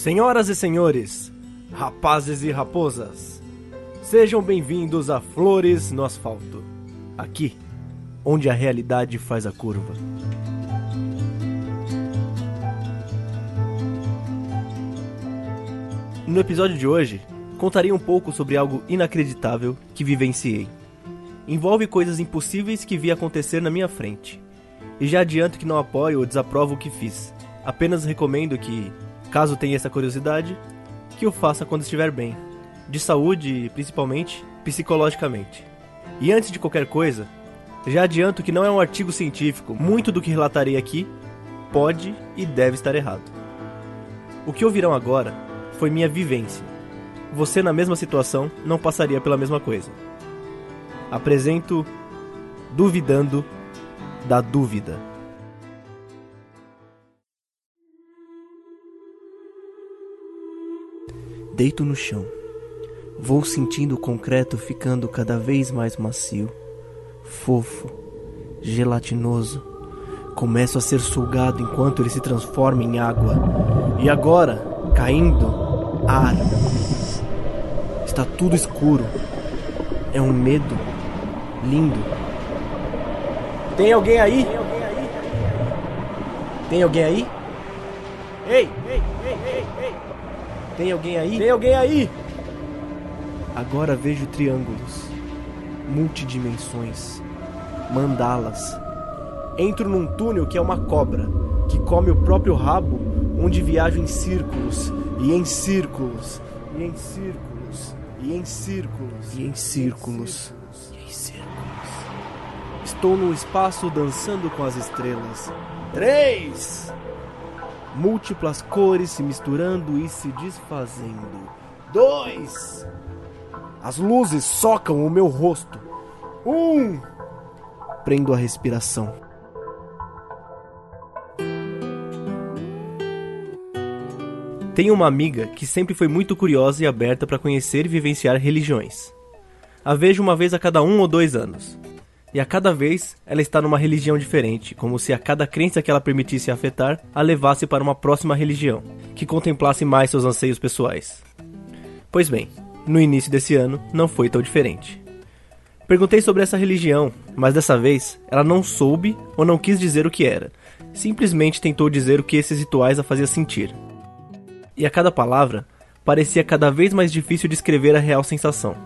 Senhoras e senhores, rapazes e raposas, sejam bem-vindos a Flores no Asfalto. Aqui, onde a realidade faz a curva. No episódio de hoje, contarei um pouco sobre algo inacreditável que vivenciei. Envolve coisas impossíveis que vi acontecer na minha frente. E já adianto que não apoio ou desaprovo o que fiz. Apenas recomendo que, caso tenha essa curiosidade, que o faça quando estiver bem. De saúde e, principalmente, psicologicamente. E antes de qualquer coisa, já adianto que não é um artigo científico, muito do que relatarei aqui pode e deve estar errado. O que ouvirão agora foi minha vivência. Você, na mesma situação, não passaria pela mesma coisa. Apresento Duvidando da Dúvida. Deito no chão. Vou sentindo o concreto ficando cada vez mais macio, fofo, gelatinoso. Começo a ser sugado enquanto ele se transforma em água. E agora, caindo, ar. Está tudo escuro. É um medo lindo. Tem alguém aí? Tem alguém aí? Ei! Ei, ei, ei, ei! Tem alguém aí? Tem alguém aí? Agora vejo triângulos, multidimensões, mandalas. Entro num túnel que é uma cobra, que come o próprio rabo, onde viajo em círculos, e em círculos, e em círculos, e em círculos, e em círculos, e em círculos. Estou no espaço dançando com as estrelas. Três! Múltiplas cores se misturando e se desfazendo. Dois! As luzes socam o meu rosto. Um! Prendo a respiração. Tenho uma amiga que sempre foi muito curiosa e aberta para conhecer e vivenciar religiões. A vejo uma vez a cada um ou dois anos. E a cada vez ela está numa religião diferente, como se a cada crença que ela permitisse afetar a levasse para uma próxima religião, que contemplasse mais seus anseios pessoais. Pois bem, no início desse ano não foi tão diferente. Perguntei sobre essa religião, mas dessa vez ela não soube ou não quis dizer o que era, simplesmente tentou dizer o que esses rituais a fazia sentir. E a cada palavra parecia cada vez mais difícil descrever a real sensação.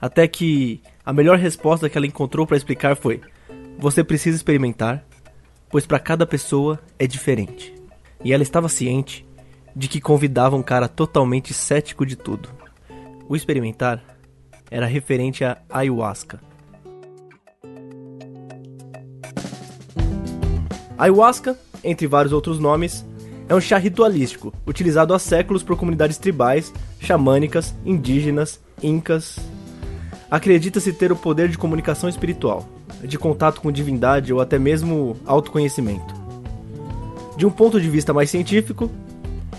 Até que a melhor resposta que ela encontrou para explicar foi: Você precisa experimentar, pois para cada pessoa é diferente. E ela estava ciente de que convidava um cara totalmente cético de tudo. O experimentar era referente a ayahuasca. Ayahuasca, entre vários outros nomes, é um chá ritualístico utilizado há séculos por comunidades tribais, xamânicas, indígenas, incas. Acredita-se ter o poder de comunicação espiritual, de contato com divindade ou até mesmo autoconhecimento. De um ponto de vista mais científico,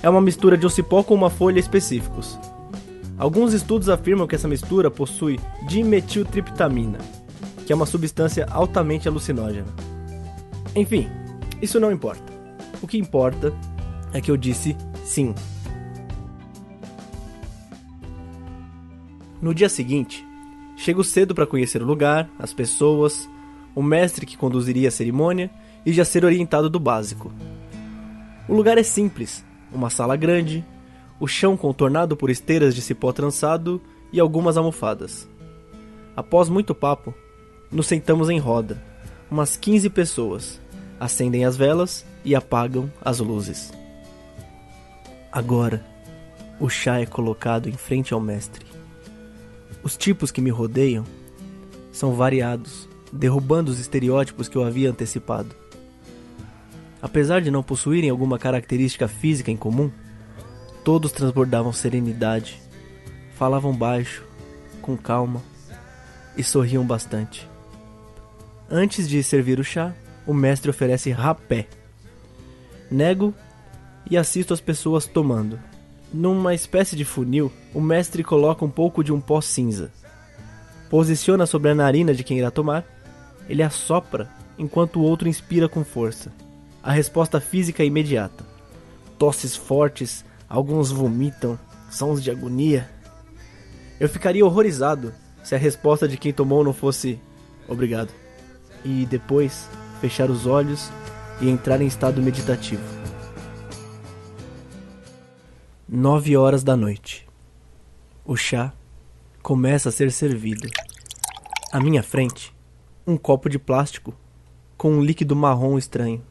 é uma mistura de um com uma folha específicos. Alguns estudos afirmam que essa mistura possui dimetiltriptamina, que é uma substância altamente alucinógena. Enfim, isso não importa. O que importa é que eu disse sim. No dia seguinte, chego cedo para conhecer o lugar, as pessoas, o mestre que conduziria a cerimônia e já ser orientado do básico. O lugar é simples, uma sala grande, o chão contornado por esteiras de cipó trançado e algumas almofadas. Após muito papo, nos sentamos em roda, umas 15 pessoas, acendem as velas e apagam as luzes. Agora, o chá é colocado em frente ao mestre. Os tipos que me rodeiam são variados, derrubando os estereótipos que eu havia antecipado. Apesar de não possuírem alguma característica física em comum, todos transbordavam serenidade, falavam baixo, com calma e sorriam bastante. Antes de servir o chá, o mestre oferece rapé. Nego e assisto as pessoas tomando. Numa espécie de funil, o mestre coloca um pouco de um pó cinza. Posiciona sobre a narina de quem irá tomar. Ele assopra enquanto o outro inspira com força. A resposta física é imediata. Tosses fortes, Alguns vomitam, sons de agonia. Eu ficaria horrorizado se a resposta de quem tomou não fosse obrigado. E depois fechar os olhos e entrar em estado meditativo. Nove horas da noite. O chá começa a ser servido. À minha frente, um copo de plástico com um líquido marrom estranho.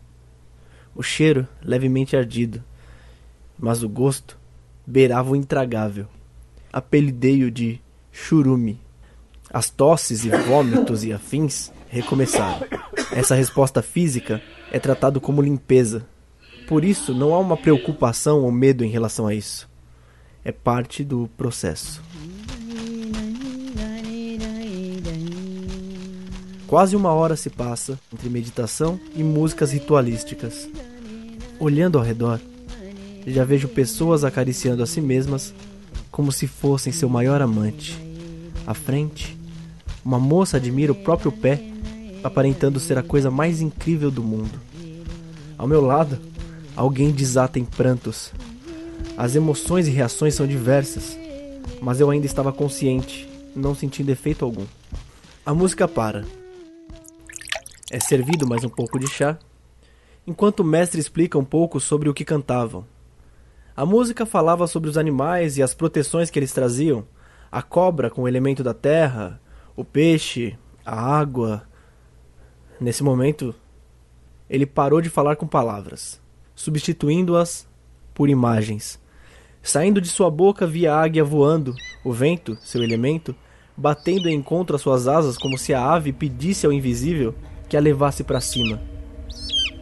O cheiro levemente ardido, mas o gosto beirava o intragável. Apelidei-o de churume. As tosses e vômitos e afins recomeçaram. Essa resposta física é tratado como limpeza. Por isso, não há uma preocupação ou medo em relação a isso. É parte do processo. Quase uma hora se passa entre meditação e músicas ritualísticas. Olhando ao redor, já vejo pessoas acariciando a si mesmas como se fossem seu maior amante. À frente, uma moça admira o próprio pé, aparentando ser a coisa mais incrível do mundo. Ao meu lado, alguém desata em prantos. As emoções e reações são diversas, mas eu ainda estava consciente, não sentindo efeito algum. A música para. É servido mais um pouco de chá, enquanto o mestre explica um pouco sobre o que cantavam. A música falava sobre os animais e as proteções que eles traziam: a cobra com o elemento da terra, o peixe, a água. Nesse momento, ele parou de falar com palavras, substituindo-as por imagens. Saindo de sua boca via a águia voando, o vento, seu elemento, batendo em encontro às suas asas como se a ave pedisse ao invisível que a levasse para cima.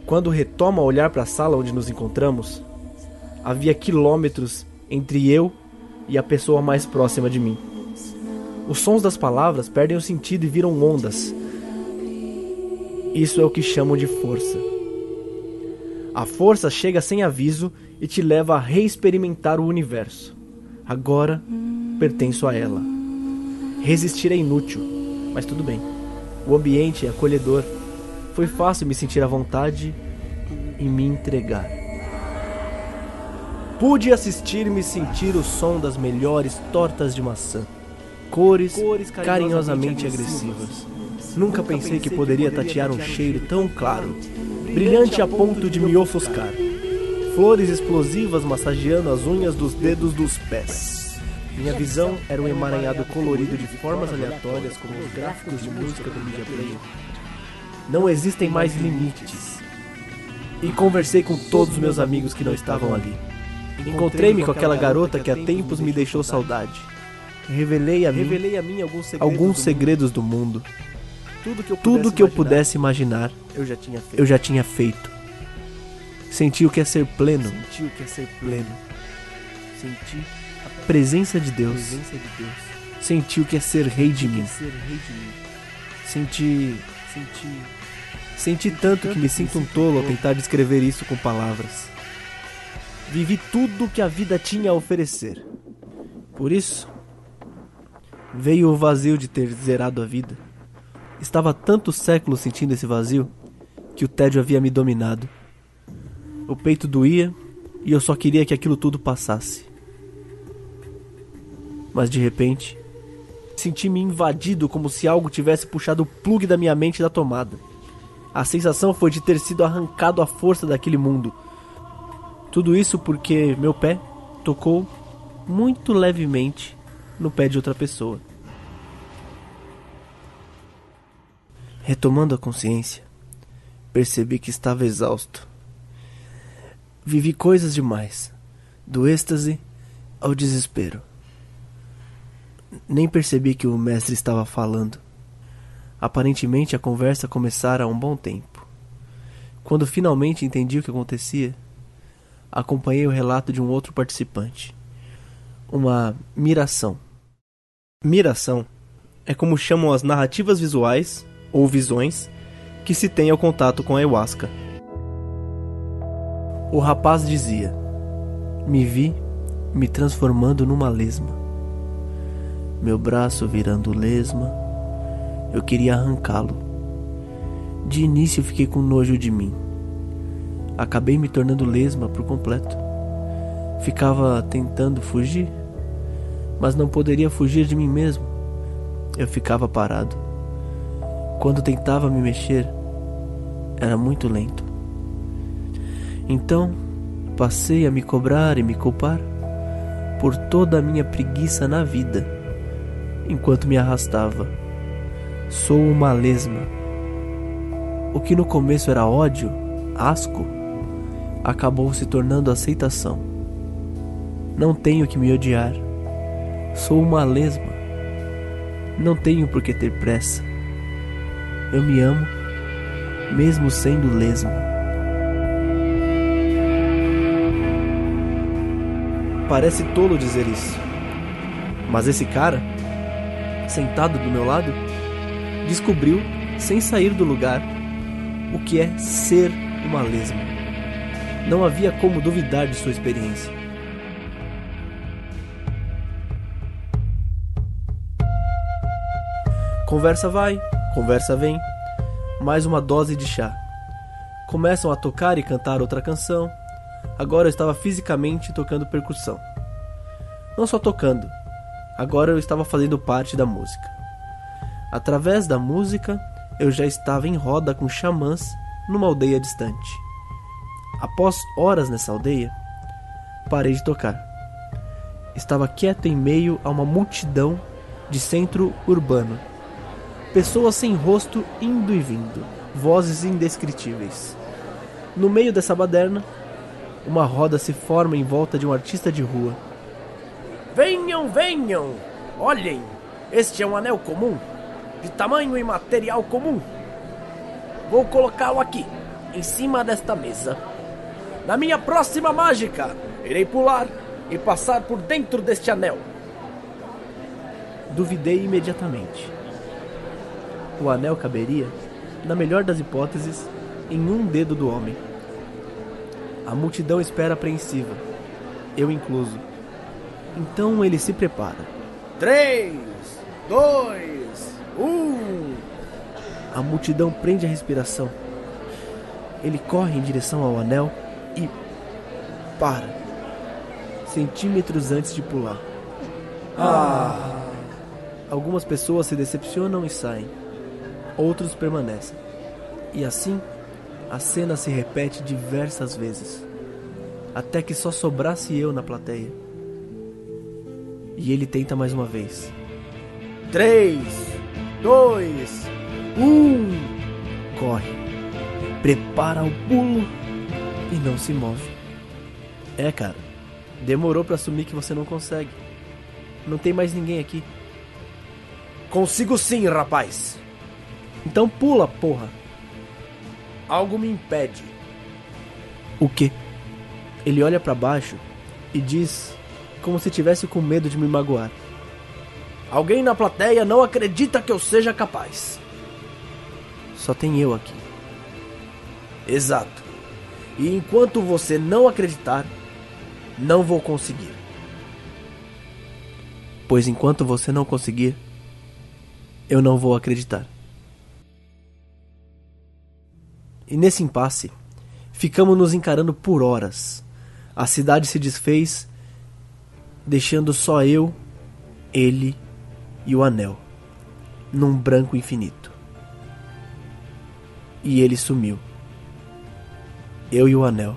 Quando retoma a olhar para a sala onde nos encontramos, havia quilômetros entre eu e a pessoa mais próxima de mim. Os sons das palavras perdem o sentido e viram ondas. Isso é o que chamam de força. A força chega sem aviso e te leva a reexperimentar o universo. Agora pertenço a ela. Resistir é inútil, mas tudo bem. O ambiente é acolhedor. Foi fácil me sentir à vontade e me entregar. Pude assistir-me sentir o som das melhores tortas de maçã. Cores, Cores carinhosamente, carinhosamente agressivas. Nunca pensei que poderia tatear um cheiro tão claro, brilhante a ponto de me ofuscar. Flores explosivas massageando as unhas dos dedos dos pés. Minha visão era um emaranhado colorido de formas aleatórias como os gráficos de música do Media Player. Não existem mais limites. E conversei com todos os meus amigos que não estavam ali. Encontrei-me com aquela garota que há tempos me deixou saudade. Revelei a mim, alguns, segredos, alguns do segredos, do mundo. Tudo que eu pudesse, Tudo que eu imaginar, pudesse imaginar, eu já tinha feito. Eu já tinha feito. Senti o que é ser pleno. Senti o que é ser pleno. Senti a presença de Deus. Presença de Deus. Senti o que é ser rei de mim. Senti, senti, senti tanto que me sinto um tolo ao tentar descrever isso com palavras. Vivi tudo que a vida tinha a oferecer. Por isso, veio o vazio de ter zerado a vida. Estava tantos séculos sentindo esse vazio que o tédio havia me dominado. O peito doía e eu só queria que aquilo tudo passasse. Mas de repente, senti-me invadido como se algo tivesse puxado o plugue da minha mente da tomada. A sensação foi de ter sido arrancado à força daquele mundo tudo isso porque meu pé tocou muito levemente no pé de outra pessoa. Retomando a consciência, percebi que estava exausto. Vivi coisas demais, do êxtase ao desespero. Nem percebi que o mestre estava falando. Aparentemente a conversa começara há um bom tempo. Quando finalmente entendi o que acontecia, acompanhei o relato de um outro participante. Uma miração. Miração é como chamam as narrativas visuais ou visões que se tem ao contato com a ayahuasca. O rapaz dizia: Me vi me transformando numa lesma. Meu braço virando lesma, eu queria arrancá-lo. De início fiquei com nojo de mim acabei me tornando lesma por completo. Ficava tentando fugir, mas não poderia fugir de mim mesmo. Eu ficava parado. Quando tentava me mexer, era muito lento. Então, passei a me cobrar e me culpar por toda a minha preguiça na vida, enquanto me arrastava. Sou uma lesma. O que no começo era ódio, asco, acabou se tornando aceitação. Não tenho que me odiar. Sou uma lesma. Não tenho por que ter pressa. Eu me amo, mesmo sendo lesma. Parece tolo dizer isso, mas esse cara, sentado do meu lado, descobriu, sem sair do lugar, o que é ser uma lesma. Não havia como duvidar de sua experiência. Conversa vai, conversa vem. Mais uma dose de chá. Começam a tocar e cantar outra canção. Agora eu estava fisicamente tocando percussão. Não só tocando, agora eu estava fazendo parte da música. Através da música, eu já estava em roda com xamãs numa aldeia distante. Após horas nessa aldeia, parei de tocar. Estava quieto em meio a uma multidão de centro urbano. Pessoas sem rosto indo e vindo, vozes indescritíveis. No meio dessa baderna, uma roda se forma em volta de um artista de rua. Venham, venham! Olhem! Este é um anel comum, de tamanho e material comum. Vou colocá-lo aqui, em cima desta mesa. Na minha próxima mágica, irei pular e passar por dentro deste anel. Duvidei imediatamente. O anel caberia, na melhor das hipóteses, em um dedo do homem. A multidão espera apreensiva, eu incluso. Então ele se prepara. Três, dois, um. A multidão prende a respiração. Ele corre em direção ao anel e para, centímetros antes de pular. Ah! Algumas pessoas se decepcionam e saem, outros permanecem. E assim, a cena se repete diversas vezes, até que só sobrasse eu na plateia. E ele tenta mais uma vez. Três, dois, um. Corre, prepara o pulo e não se move. É, cara, demorou para assumir que você não consegue. Não tem mais ninguém aqui. Consigo sim, rapaz. Então pula, porra. Algo me impede. O quê? Ele olha para baixo e diz, como se tivesse com medo de me magoar. Alguém na plateia não acredita que eu seja capaz. Só tem eu aqui. Exato. E enquanto você não acreditar, não vou conseguir. Pois enquanto você não conseguir, eu não vou acreditar. E nesse impasse, ficamos nos encarando por horas. A cidade se desfez, deixando só eu, ele e o anel, num branco infinito. E ele sumiu. Eu e o anel,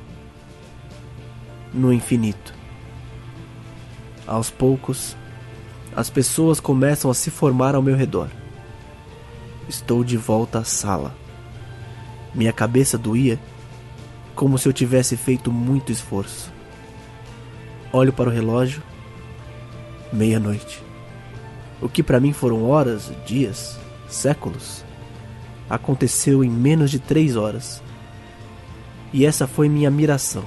no infinito. Aos poucos, as pessoas começam a se formar ao meu redor. Estou de volta à sala. Minha cabeça doía como se eu tivesse feito muito esforço. Olho para o relógio. Meia-noite. O que para mim foram horas, dias, séculos, aconteceu em menos de três horas. E essa foi minha miração.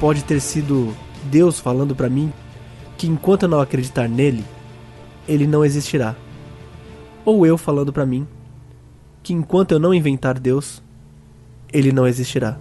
Pode ter sido Deus falando para mim que enquanto eu não acreditar nele, ele não existirá. Ou eu falando para mim que enquanto eu não inventar Deus, ele não existirá.